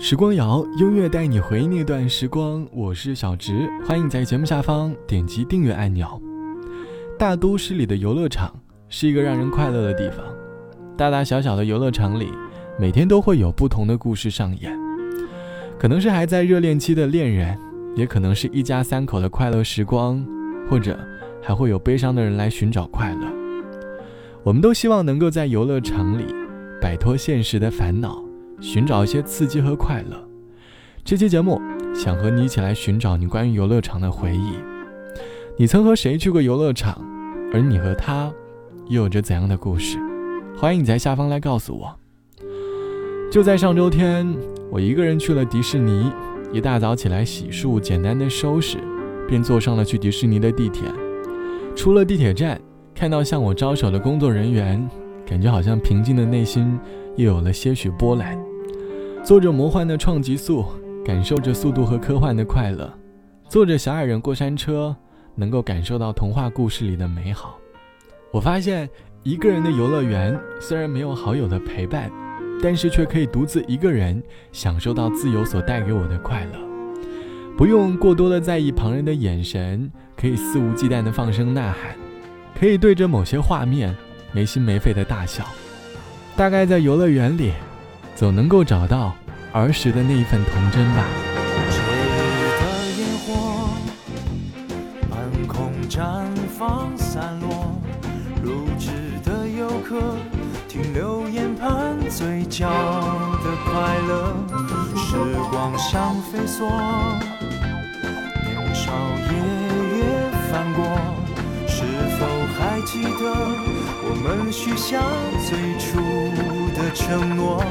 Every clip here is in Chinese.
时光谣，音乐带你回忆那段时光。我是小植，欢迎在节目下方点击订阅按钮。大都市里的游乐场是一个让人快乐的地方，大大小小的游乐场里，每天都会有不同的故事上演。可能是还在热恋期的恋人，也可能是一家三口的快乐时光，或者还会有悲伤的人来寻找快乐。我们都希望能够在游乐场里摆脱现实的烦恼。寻找一些刺激和快乐。这期节目想和你一起来寻找你关于游乐场的回忆。你曾和谁去过游乐场？而你和他又有着怎样的故事？欢迎你在下方来告诉我。就在上周天，我一个人去了迪士尼。一大早起来洗漱，简单的收拾，便坐上了去迪士尼的地铁。出了地铁站，看到向我招手的工作人员，感觉好像平静的内心又有了些许波澜。坐着魔幻的创极速，感受着速度和科幻的快乐；坐着小矮人过山车，能够感受到童话故事里的美好。我发现，一个人的游乐园虽然没有好友的陪伴，但是却可以独自一个人享受到自由所带给我的快乐。不用过多的在意旁人的眼神，可以肆无忌惮的放声呐喊，可以对着某些画面没心没肺的大笑。大概在游乐园里。总能够找到儿时的那一份童真吧。节日的烟火，满空绽放散落，入职的游客停留眼盼嘴角的快乐，时光像飞梭，年少夜月翻过，是否还记得我们许下最承诺？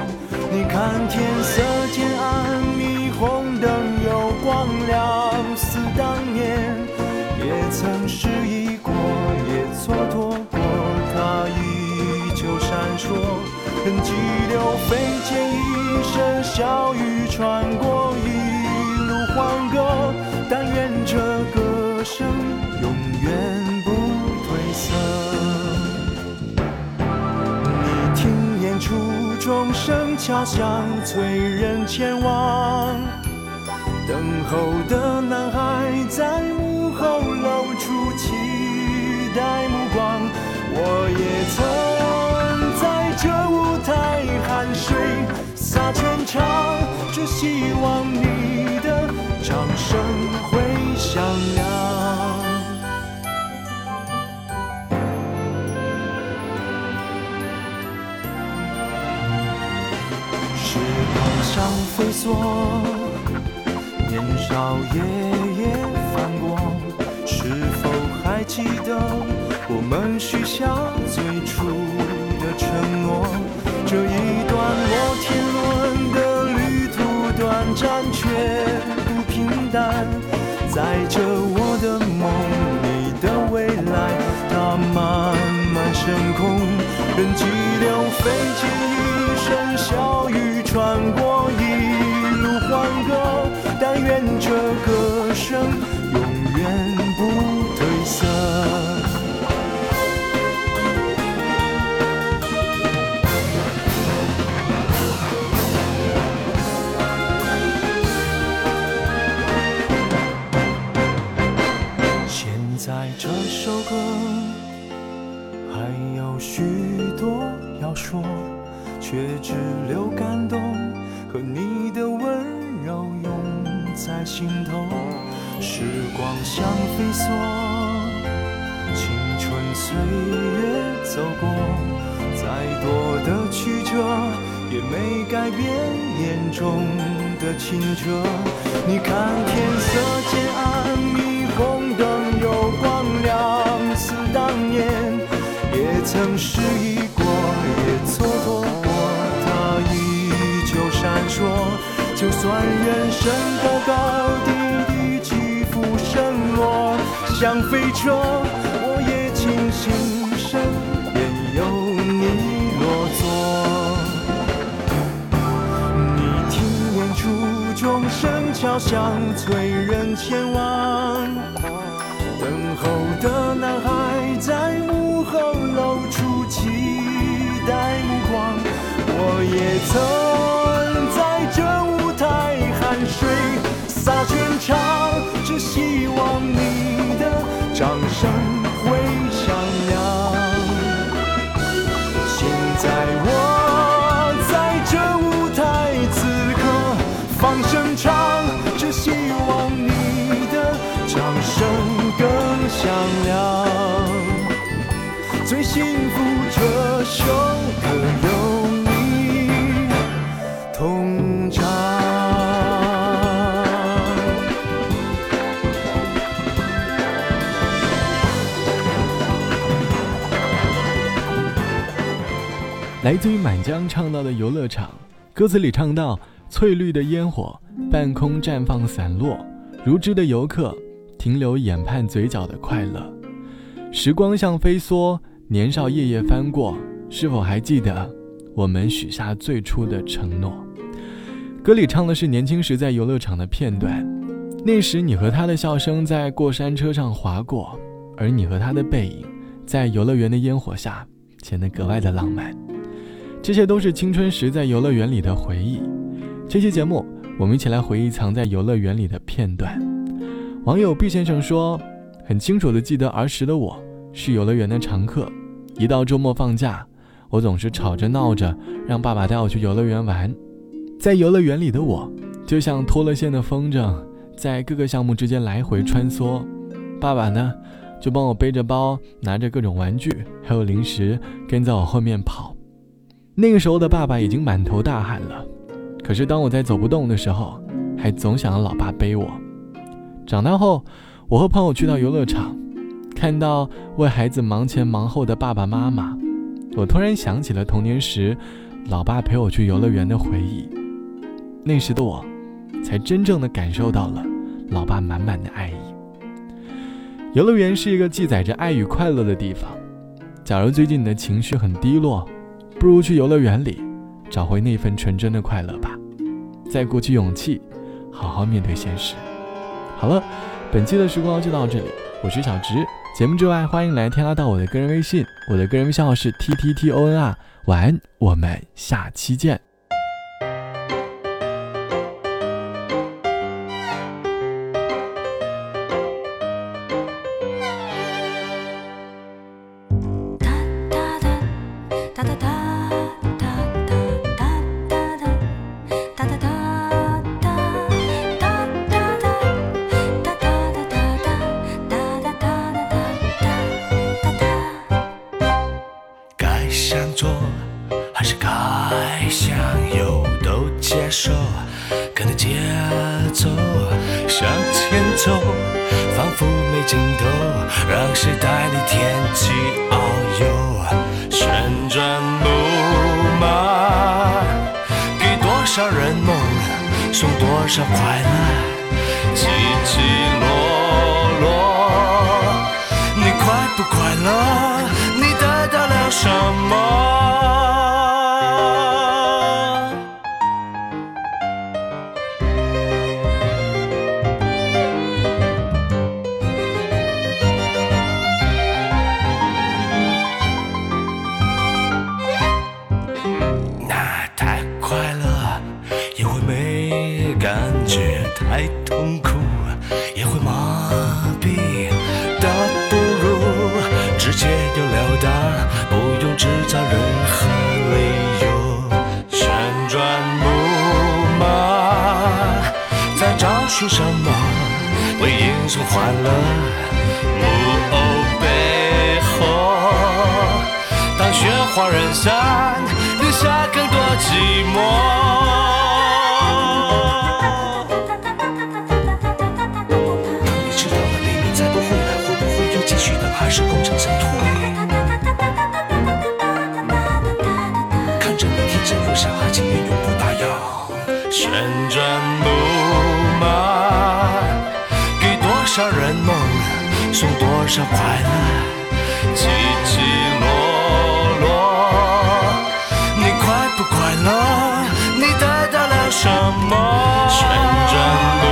你看天色渐暗，霓虹灯又光亮，似当年也曾失意过，也蹉跎过，它依旧闪烁。痕迹流飞溅一身笑语穿过，钟声。敲响，催人前往。等候的男孩在幕后露出期待目光。我也曾在这舞台汗水洒全场，只希望时光像飞梭，年少夜夜翻过，是否还记得我们许下最初的承诺？这一段摩天轮的旅途短暂却不平淡，载着我的梦，你的未来，它慢慢升空，任激流飞溅一身笑语穿过一路欢歌，但。愿这歌声永远不褪色。现在这首歌还有许多要说，却只留感动和你的温柔拥。在心头，时光像飞梭，青春岁月走过，再多的曲折也没改变眼中的清澈。你看天色渐暗，霓虹灯又光亮，似当年也曾失意算人生高高低低，起伏升落，像飞车，我也庆幸身边有你落座。你听远处钟声敲响，催人前往。等候的男孩在幕后露出期待目光，我也曾放声唱，只希望你的掌声更响亮。最幸福这首歌有你同唱。来自于满江唱到的游乐场，歌词里唱到：翠绿的烟火，半空绽放散落，如织的游客停留眼畔嘴角的快乐。时光像飞梭，年少夜夜翻过，是否还记得我们许下最初的承诺？歌里唱的是年轻时在游乐场的片段，那时你和他的笑声在过山车上划过，而你和他的背影在游乐园的烟火下显得格外的浪漫。这些都是青春时在游乐园里的回忆。这期节目，我们一起来回忆藏在游乐园里的片段。网友毕先生说：“很清楚的记得儿时的我是游乐园的常客，一到周末放假，我总是吵着闹着让爸爸带我去游乐园玩。在游乐园里的我，就像脱了线的风筝，在各个项目之间来回穿梭。爸爸呢，就帮我背着包，拿着各种玩具还有零食，跟在我后面跑。”那个时候的爸爸已经满头大汗了，可是当我在走不动的时候，还总想让老爸背我。长大后，我和朋友去到游乐场，看到为孩子忙前忙后的爸爸妈妈，我突然想起了童年时老爸陪我去游乐园的回忆。那时的我，才真正的感受到了老爸满满的爱意。游乐园是一个记载着爱与快乐的地方。假如最近你的情绪很低落，不如去游乐园里，找回那份纯真的快乐吧，再鼓起勇气，好好面对现实。好了，本期的时光就到这里，我是小植。节目之外，欢迎来添加到我的个人微信，我的个人微信号是 t t t o n r。晚安，我们下期见。还是该向右都接受，跟着节奏向前走，仿佛没尽头，让时代的天际遨游。旋转木马，给多少人梦，送多少快乐，起起落什么？出什么为英雄欢乐？木偶背后，当雪花人上，留下更多寂寞。当你知道了黎明再不回来，会不会有继续的？还是功成身退？看着明天正风沙，今年永不打烊，旋转木。多少人梦，送多少快乐，起起落落。你快不快乐？你得到了什么？旋转木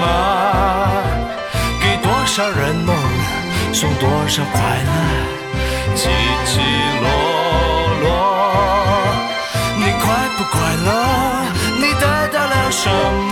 马，给多少人梦？送多少快乐，起起落落，你快不快乐？你得到了什么？